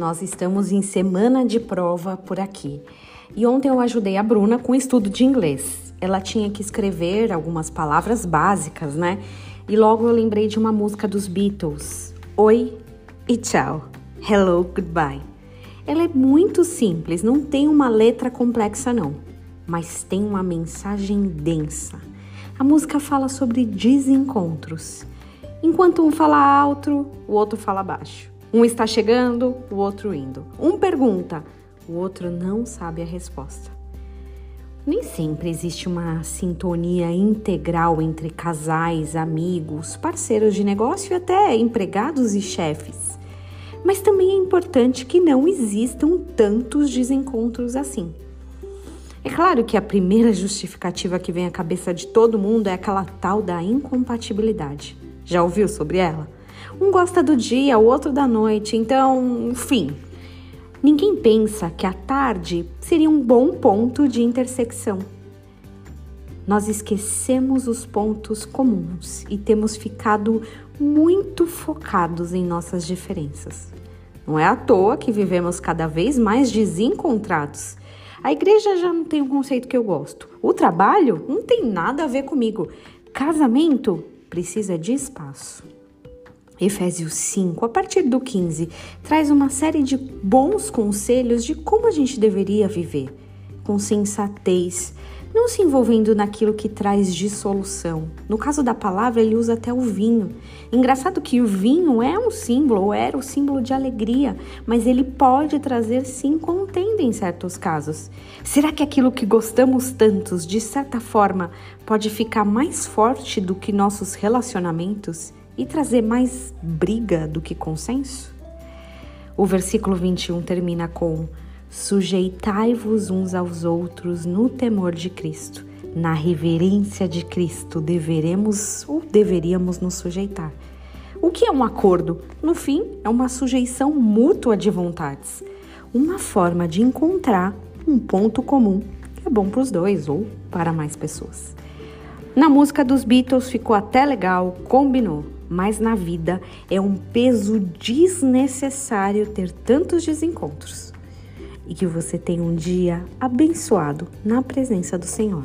nós estamos em semana de prova por aqui. E ontem eu ajudei a Bruna com estudo de inglês. Ela tinha que escrever algumas palavras básicas, né? E logo eu lembrei de uma música dos Beatles: Oi e tchau. Hello, goodbye. Ela é muito simples, não tem uma letra complexa, não, mas tem uma mensagem densa. A música fala sobre desencontros. Enquanto um fala alto, o outro fala baixo. Um está chegando, o outro indo. Um pergunta, o outro não sabe a resposta. Nem sempre existe uma sintonia integral entre casais, amigos, parceiros de negócio e até empregados e chefes. Mas também é importante que não existam tantos desencontros assim. É claro que a primeira justificativa que vem à cabeça de todo mundo é aquela tal da incompatibilidade. Já ouviu sobre ela? Um gosta do dia, o outro da noite, então, enfim. Ninguém pensa que a tarde seria um bom ponto de intersecção. Nós esquecemos os pontos comuns e temos ficado muito focados em nossas diferenças. Não é à toa que vivemos cada vez mais desencontrados. A igreja já não tem um conceito que eu gosto. O trabalho não tem nada a ver comigo. Casamento precisa de espaço. Efésios 5, a partir do 15, traz uma série de bons conselhos de como a gente deveria viver, com sensatez, não se envolvendo naquilo que traz dissolução. No caso da palavra, ele usa até o vinho. Engraçado que o vinho é um símbolo, ou era o símbolo de alegria, mas ele pode trazer sim contenda em certos casos. Será que aquilo que gostamos tantos, de certa forma, pode ficar mais forte do que nossos relacionamentos? E trazer mais briga do que consenso? O versículo 21 termina com: Sujeitai-vos uns aos outros no temor de Cristo. Na reverência de Cristo deveremos ou deveríamos nos sujeitar. O que é um acordo? No fim, é uma sujeição mútua de vontades, uma forma de encontrar um ponto comum que é bom para os dois ou para mais pessoas. Na música dos Beatles ficou até legal, combinou, mas na vida é um peso desnecessário ter tantos desencontros. E que você tenha um dia abençoado na presença do Senhor.